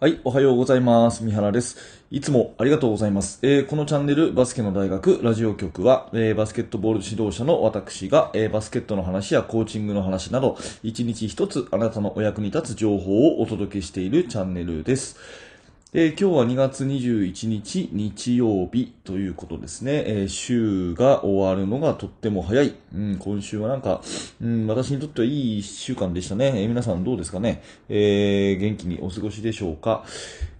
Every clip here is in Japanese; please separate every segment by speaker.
Speaker 1: はい、おはようございます。三原です。いつもありがとうございます。えーこのチャンネル、バスケの大学ラジオ局は、えーバスケットボール指導者の私が、えーバスケットの話やコーチングの話など、一日一つあなたのお役に立つ情報をお届けしているチャンネルです。えー今日は2月21日日曜日ということですね。えー週が終わるのがとっても早い。うん、今週はなんか、うん、私にとってはいい1週間でしたね。えー皆さんどうですかね、えー元気にお過ごしでしょうか？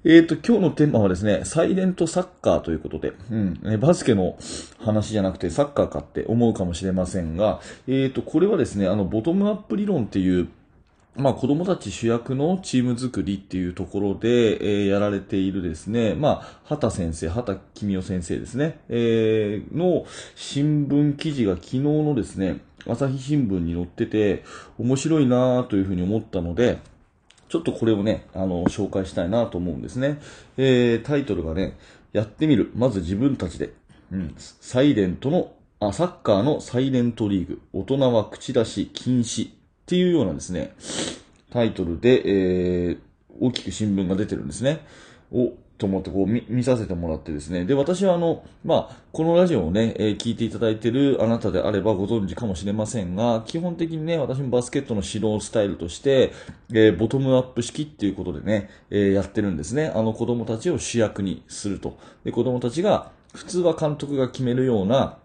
Speaker 1: えっ、と、今日のテーマはですね、サイレントサッカーということで、うん、えバスケの話じゃなくてサッカーかって思うかもしれませんが、えっ、と、これはですね、あの、ボトムアップ理論っていう、まあ、子供たち主役のチーム作りっていうところで、えーやられているですね、まあ、畑先生、畑君代先生ですね、えーの新聞記事が昨日のですね、朝日新聞に載ってて、面白いなというふうに思ったので、ちょっとこれをね、あの、紹介したいなと思うんですね。えータイトルがね、やってみる。まず自分たちで。うん。サイレントの、あ、サッカーのサイレントリーグ。大人は口出し禁止。っていうようなですね、タイトルで、えー大きく新聞が出てるんですね。お、と思ってこう見見させてもらってですね。で、私はあの、まあ、このラジオをね、えー聞いていただいてるあなたであればご存知かもしれませんが、基本的にね、私もバスケットの指導スタイルとして、えーボトムアップ式っていうことでね、えーやってるんですね。あの子供たちを主役にすると。で、子供たちが、普通は監督が決めるような、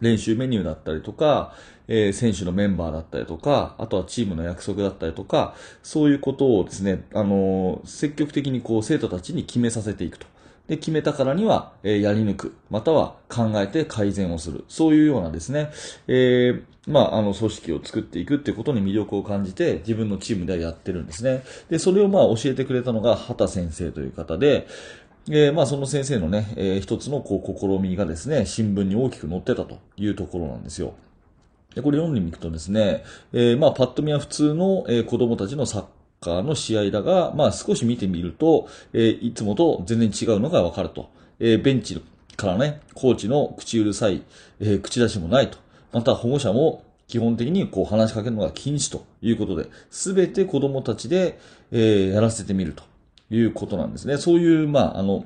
Speaker 1: 練習メニューだったりとか、えー選手のメンバーだったりとか、あとはチームの約束だったりとか、そういうことをですね、あのー積極的にこう生徒たちに決めさせていくと。で、決めたからには、えーやり抜く。または考えて改善をする。そういうようなですね、えーまあ、あの、組織を作っていくっていうことに魅力を感じて、自分のチームではやってるんですね。で、それをまあ教えてくれたのが、畑先生という方で、えーまあその先生のね、えー一つのこう試みがですね、新聞に大きく載ってたというところなんですよ。で、これ読んでみるとですね、えーまあパッと見は普通の、えー子供たちのサッカーの試合だが、まあ少し見てみると、えーいつもと全然違うのがわかると。えーベンチからね、コーチの口うるさい、えー口出しもないと。また保護者も基本的にこう話しかけるのが禁止ということで、すべて子供たちで、えーやらせてみるということなんですね。そういう、まあ、あの、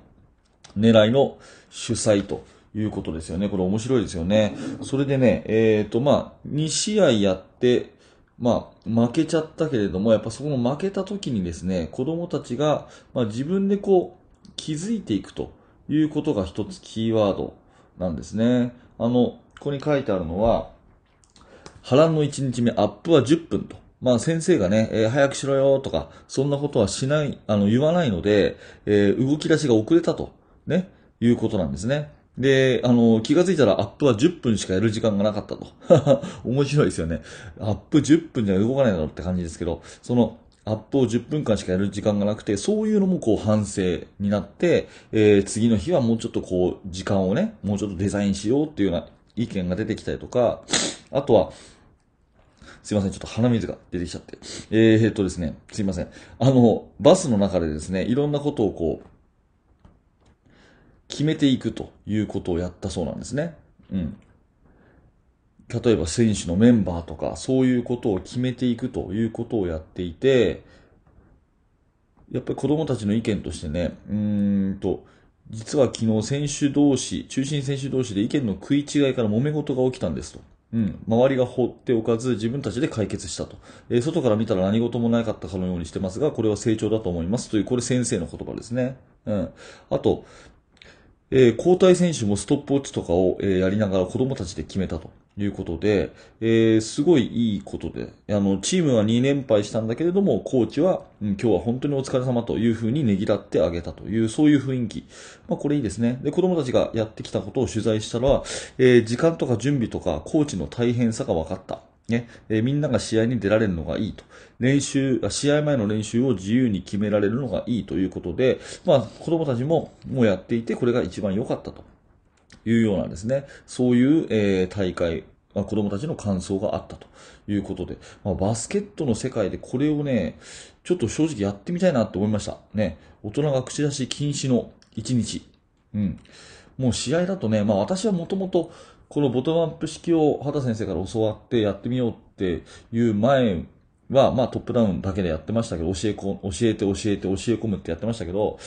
Speaker 1: 狙いの主催ということですよね。これ面白いですよね。それでね、えっ、と、まあ、2試合やって、まあ、負けちゃったけれども、やっぱそこの負けた時にですね、子供たちが、まあ、自分でこう、気づいていくということが一つキーワードなんですね。あの、ここに書いてあるのは、波乱の1日目、アップは10分と。まあ先生がね、えー早くしろよとか、そんなことはしない、あの、言わないので、えー動き出しが遅れたと、ね、いうことなんですね。で、あの、気がついたらアップは10分しかやる時間がなかったと。面白いですよね。アップ10分じゃ動かないだろうって感じですけど、その、アップを10分間しかやる時間がなくて、そういうのもこう反省になって、えー次の日はもうちょっとこう、時間をね、もうちょっとデザインしようっていうような意見が出てきたりとか、あとは、すいません、ちょっと鼻水が出てきちゃって。えー、えーっとですね、すいません。あの、バスの中でですね、いろんなことをこう、決めていくということをやったそうなんですね。うん。例えば選手のメンバーとか、そういうことを決めていくということをやっていて、やっぱり子供たちの意見としてね、うーんと、実は昨日選手同士、中心選手同士で意見の食い違いから揉め事が起きたんですと。うん。周りが放っておかず自分たちで解決したと。えー外から見たら何事もなかったかのようにしてますが、これは成長だと思いますという、これ先生の言葉ですね。うん。あと、えー交代選手もストップウォッチとかを、えーやりながら子供たちで決めたということで、えーすごいいいことで、あの、チームは2連敗したんだけれども、コーチは、うん、今日は本当にお疲れ様というふうにねぎらってあげたという、そういう雰囲気。まあ、これいいですね。で、子供たちがやってきたことを取材したら、えー時間とか準備とか、コーチの大変さが分かった。ね、えーみんなが試合に出られるのがいいと。練習、試合前の練習を自由に決められるのがいいということで、まあ、子供たちももうやっていて、これが一番良かったというようなですね、そういう、えー大会、まあ子供たちの感想があったということで、まあ、バスケットの世界でこれをね、ちょっと正直やってみたいなと思いました。ね、大人が口出し禁止の一日。うん。もう試合だとね、まあ私はもともとこのボトムアップ式を畑先生から教わってやってみようっていう前は、まあトップダウンだけでやってましたけど、教えこ、教えて教えて教え込むってやってましたけど、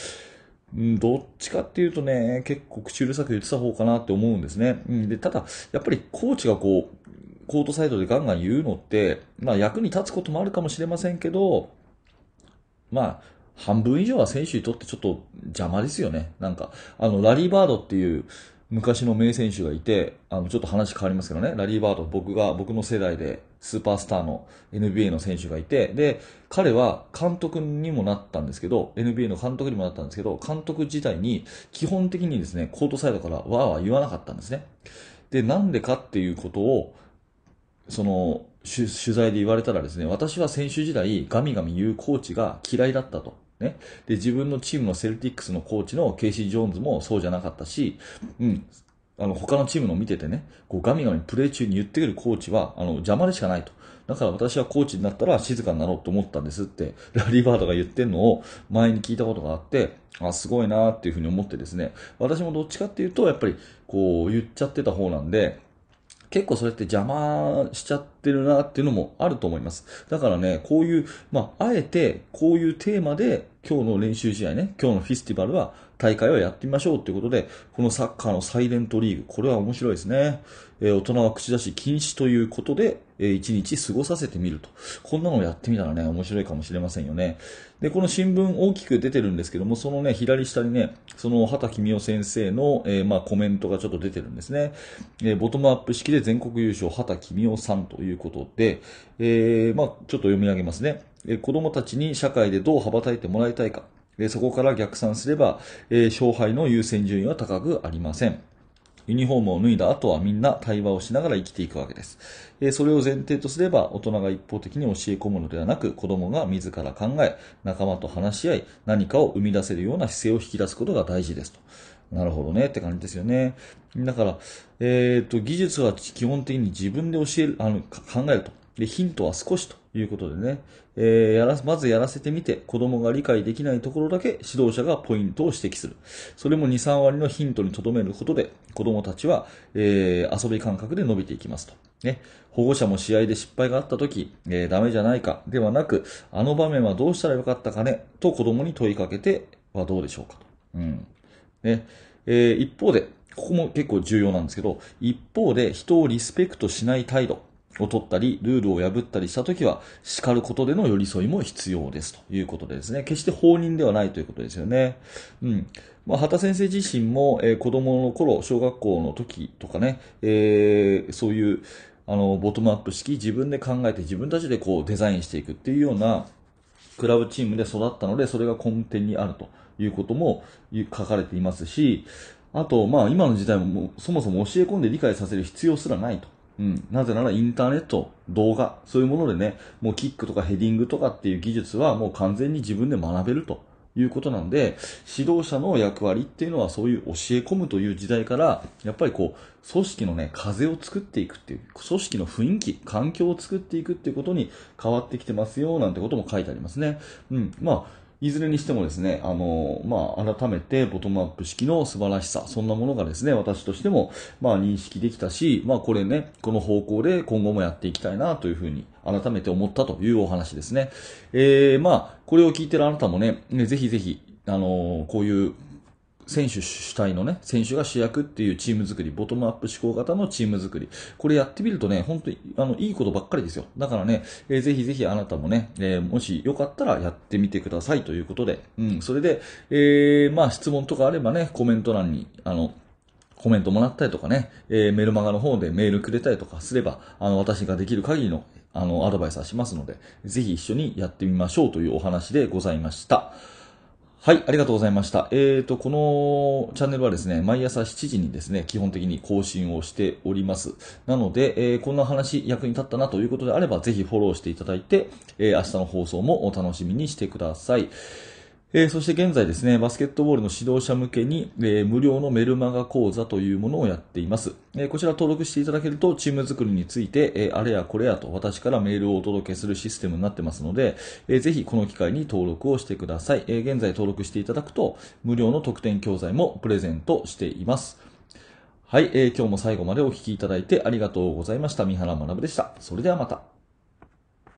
Speaker 1: うん、どっちかっていうとね、結構口うるさく言ってた方かなって思うんですね。うん、で、ただ、やっぱりコーチがこう、コートサイドでガンガン言うのって、まあ役に立つこともあるかもしれませんけど、まあ、半分以上は選手にとってちょっと邪魔ですよね。なんか、あの、ラリーバードっていう昔の名選手がいて、あの、ちょっと話変わりますけどね、ラリーバード、僕が、僕の世代でスーパースターの NBA の選手がいて、で、彼は監督にもなったんですけど、NBA の監督にもなったんですけど、監督自体に基本的にですね、コートサイドからわーわー言わなかったんですね。で、なんでかっていうことを、その、取材で言われたらですね、私は選手時代、ガミガミ言うコーチが嫌いだったと。ね。で、自分のチームのセルティックスのコーチのケイシー・ジョーンズもそうじゃなかったし、うん、あの、他のチームの見ててね、こうガミガミプレー中に言ってくるコーチは、あの、邪魔でしかないと。だから私はコーチになったら静かになろうと思ったんですって、ラリーバードが言ってるのを前に聞いたことがあって、あ、すごいなっていうふうに思ってですね、私もどっちかっていうと、やっぱり、こう言っちゃってた方なんで、結構それって邪魔しちゃってるなっていうのもあると思います。だからね、こういう、まあ、あえてこういうテーマで今日の練習試合ね、今日のフェスティバルは大会をやってみましょうっていうことで、このサッカーのサイレントリーグ、これは面白いですね。えー、大人は口出し禁止ということで、え、一日過ごさせてみると。こんなのをやってみたらね、面白いかもしれませんよね。で、この新聞大きく出てるんですけども、そのね、左下にね、その畑君夫先生の、えー、まあコメントがちょっと出てるんですね。えー、ボトムアップ式で全国優勝、畑君夫さんということで、えー、まあちょっと読み上げますね。えー、子供たちに社会でどう羽ばたいてもらいたいか。そこから逆算すれば、えー、勝敗の優先順位は高くありません。ユニフォームを脱いだ後はみんな対話をしながら生きていくわけです。え、それを前提とすれば、大人が一方的に教え込むのではなく、子供が自ら考え、仲間と話し合い、何かを生み出せるような姿勢を引き出すことが大事ですと。なるほどねって感じですよね。だから、えっ、ー、と、技術は基本的に自分で教える、あの、考えると。で、ヒントは少しということでね、えー、やら、まずやらせてみて、子供が理解できないところだけ指導者がポイントを指摘する。それも2、3割のヒントに留めることで、子供たちは、えー、遊び感覚で伸びていきますと。ね。保護者も試合で失敗があった時、えー、ダメじゃないか、ではなく、あの場面はどうしたらよかったかね、と子供に問いかけてはどうでしょうかと。うん。ね。えー、一方で、ここも結構重要なんですけど、一方で人をリスペクトしない態度。を取ったり、ルールを破ったりしたときは、叱ることでの寄り添いも必要ですということでですね、決して放任ではないということですよね。うん。まあ、畑先生自身も、えー、子供の頃、小学校の時とかね、えー、そういう、あの、ボトムアップ式、自分で考えて自分たちでこうデザインしていくっていうような、クラブチームで育ったので、それが根底にあるということも書かれていますし、あと、まあ、今の時代ももそもそも教え込んで理解させる必要すらないと。うん。なぜならインターネット、動画、そういうものでね、もうキックとかヘディングとかっていう技術はもう完全に自分で学べるということなんで、指導者の役割っていうのはそういう教え込むという時代から、やっぱりこう、組織のね、風を作っていくっていう、組織の雰囲気、環境を作っていくっていうことに変わってきてますよ、なんてことも書いてありますね。うん。まあ、いずれにしてもですね、あの、まあ、改めてボトムアップ式の素晴らしさ、そんなものがですね、私としても、まあ、認識できたし、まあ、これね、この方向で今後もやっていきたいなというふうに、改めて思ったというお話ですね。えー、まあ、これを聞いてるあなたもね、ねぜひぜひ、あのこういう選手主体のね、選手が主役っていうチーム作り、ボトムアップ思考型のチーム作り。これやってみるとね、本当に、あの、いいことばっかりですよ。だからね、えー、ぜひぜひあなたもね、えー、もしよかったらやってみてくださいということで、うん、それで、えー、まあ質問とかあればね、コメント欄に、あの、コメントもらったりとかね、えー、メルマガの方でメールくれたりとかすれば、あの、私ができる限りの、あの、アドバイスはしますので、ぜひ一緒にやってみましょうというお話でございました。はい、ありがとうございました。えーと、このチャンネルはですね、毎朝7時にですね、基本的に更新をしております。なので、えー、こんな話役に立ったなということであれば、ぜひフォローしていただいて、えー、明日の放送もお楽しみにしてください。えー、そして現在ですね、バスケットボールの指導者向けに、えー、無料のメルマガ講座というものをやっています。えー、こちら登録していただけると、チーム作りについて、えあれやこれやと私からメールをお届けするシステムになってますので、えぜひこの機会に登録をしてください。え現在登録していただくと、無料の特典教材もプレゼントしています。はい、え今日も最後までお聴きいただいてありがとうございました。三原学でした。それではまた。